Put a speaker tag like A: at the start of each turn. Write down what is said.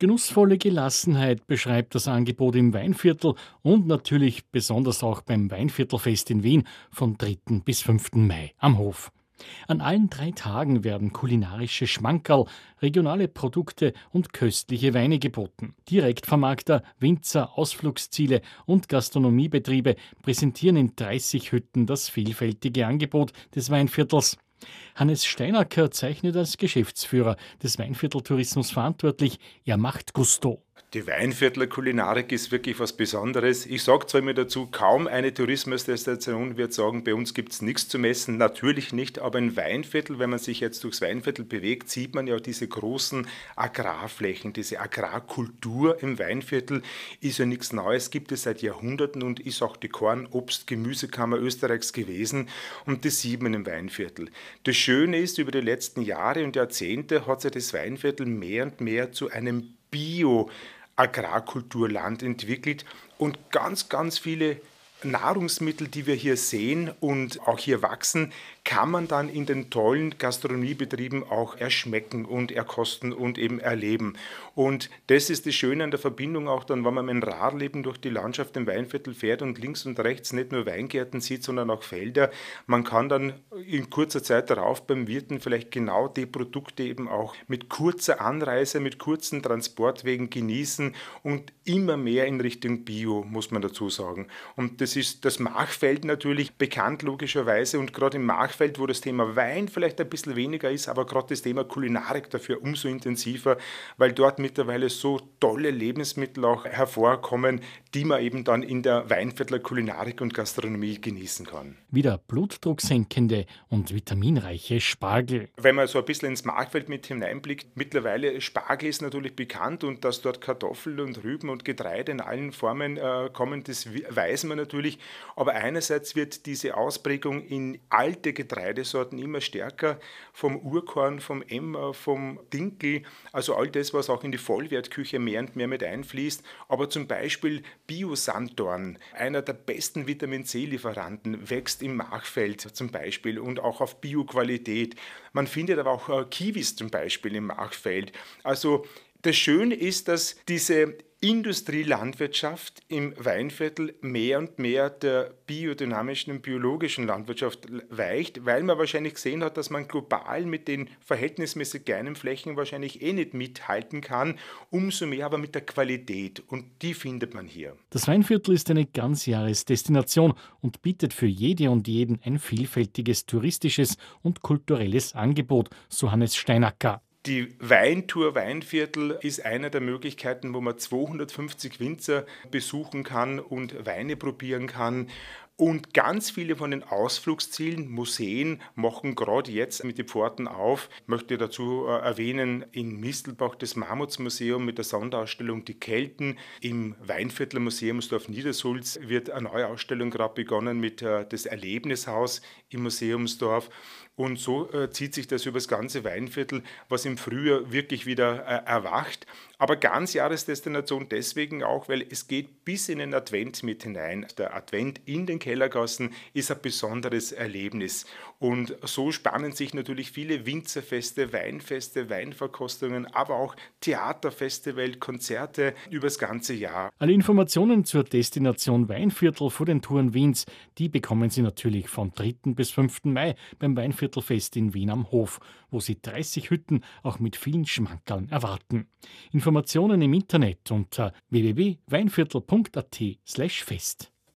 A: Genussvolle Gelassenheit beschreibt das Angebot im Weinviertel und natürlich besonders auch beim Weinviertelfest in Wien vom 3. bis 5. Mai am Hof. An allen drei Tagen werden kulinarische Schmankerl, regionale Produkte und köstliche Weine geboten. Direktvermarkter, Winzer, Ausflugsziele und Gastronomiebetriebe präsentieren in 30 Hütten das vielfältige Angebot des Weinviertels. Hannes Steinacker zeichnet als Geschäftsführer des Weinvierteltourismus verantwortlich. Er macht Gusto.
B: Die Weinviertler Kulinarik ist wirklich was Besonderes. Ich sage zwar immer dazu, kaum eine Tourismusdestination wird sagen, bei uns gibt es nichts zu messen. Natürlich nicht, aber ein Weinviertel, wenn man sich jetzt durchs Weinviertel bewegt, sieht man ja diese großen Agrarflächen, diese Agrarkultur im Weinviertel ist ja nichts Neues, gibt es seit Jahrhunderten und ist auch die Korn-, Obst-, Gemüsekammer Österreichs gewesen und das sieht man im Weinviertel. Das Schöne ist, über die letzten Jahre und Jahrzehnte hat sich das Weinviertel mehr und mehr zu einem Bio- Agrarkulturland entwickelt und ganz, ganz viele Nahrungsmittel, die wir hier sehen und auch hier wachsen, kann man dann in den tollen Gastronomiebetrieben auch erschmecken und erkosten und eben erleben. Und das ist das Schöne an der Verbindung auch dann, wenn man mit dem Radleben durch die Landschaft im Weinviertel fährt und links und rechts nicht nur Weingärten sieht, sondern auch Felder. Man kann dann in kurzer Zeit darauf beim Wirten vielleicht genau die Produkte eben auch mit kurzer Anreise, mit kurzen Transportwegen genießen und immer mehr in Richtung Bio, muss man dazu sagen. Und das ist das Machfeld natürlich bekannt logischerweise und gerade im Machfeld wo das Thema Wein vielleicht ein bisschen weniger ist, aber gerade das Thema Kulinarik dafür umso intensiver, weil dort mittlerweile so tolle Lebensmittel auch hervorkommen, die man eben dann in der Weinviertler Kulinarik und Gastronomie genießen kann.
A: Wieder blutdrucksenkende und vitaminreiche Spargel.
B: Wenn man so ein bisschen ins Marktfeld mit hineinblickt, mittlerweile Spargel ist natürlich bekannt und dass dort Kartoffeln und Rüben und Getreide in allen Formen äh, kommen, das weiß man natürlich. Aber einerseits wird diese Ausprägung in alte Getreide Getreidesorten immer stärker, vom Urkorn, vom Emmer, vom Dinkel, also all das, was auch in die Vollwertküche mehr und mehr mit einfließt. Aber zum Beispiel Bio-Sanddorn, einer der besten Vitamin C-Lieferanten, wächst im Machfeld zum Beispiel und auch auf Bioqualität. Man findet aber auch äh, Kiwis zum Beispiel im Machfeld. Also das Schöne ist, dass diese Industrielandwirtschaft im Weinviertel mehr und mehr der biodynamischen und biologischen Landwirtschaft weicht, weil man wahrscheinlich gesehen hat, dass man global mit den verhältnismäßig kleinen Flächen wahrscheinlich eh nicht mithalten kann, umso mehr aber mit der Qualität und die findet man hier.
A: Das Weinviertel ist eine Ganzjahresdestination und bietet für jede und jeden ein vielfältiges touristisches und kulturelles Angebot, so Hannes Steinacker.
B: Die Weintour Weinviertel ist eine der Möglichkeiten, wo man 250 Winzer besuchen kann und Weine probieren kann. Und ganz viele von den Ausflugszielen, Museen, machen gerade jetzt mit den Pforten auf. Ich möchte dazu äh, erwähnen, in Mistelbach das Mammutsmuseum mit der Sonderausstellung Die Kelten. Im Weinviertler Museumsdorf Niedersulz wird eine neue Ausstellung gerade begonnen mit äh, das Erlebnishaus im Museumsdorf. Und so äh, zieht sich das über das ganze Weinviertel, was im Frühjahr wirklich wieder erwacht. Aber ganz Jahresdestination deswegen auch, weil es geht bis in den Advent mit hinein. Der Advent in den Kellergassen ist ein besonderes Erlebnis. Und so spannen sich natürlich viele Winzerfeste, Weinfeste, Weinverkostungen, aber auch Theaterfestival, Konzerte über das ganze Jahr.
A: Alle Informationen zur Destination Weinviertel vor den Touren Wiens, die bekommen Sie natürlich vom 3. bis 5. Mai beim Weinviertelfest in Wien am Hof, wo Sie 30 Hütten auch mit vielen Schmankerln erwarten. Informationen im Internet unter www.weinviertel.at/fest.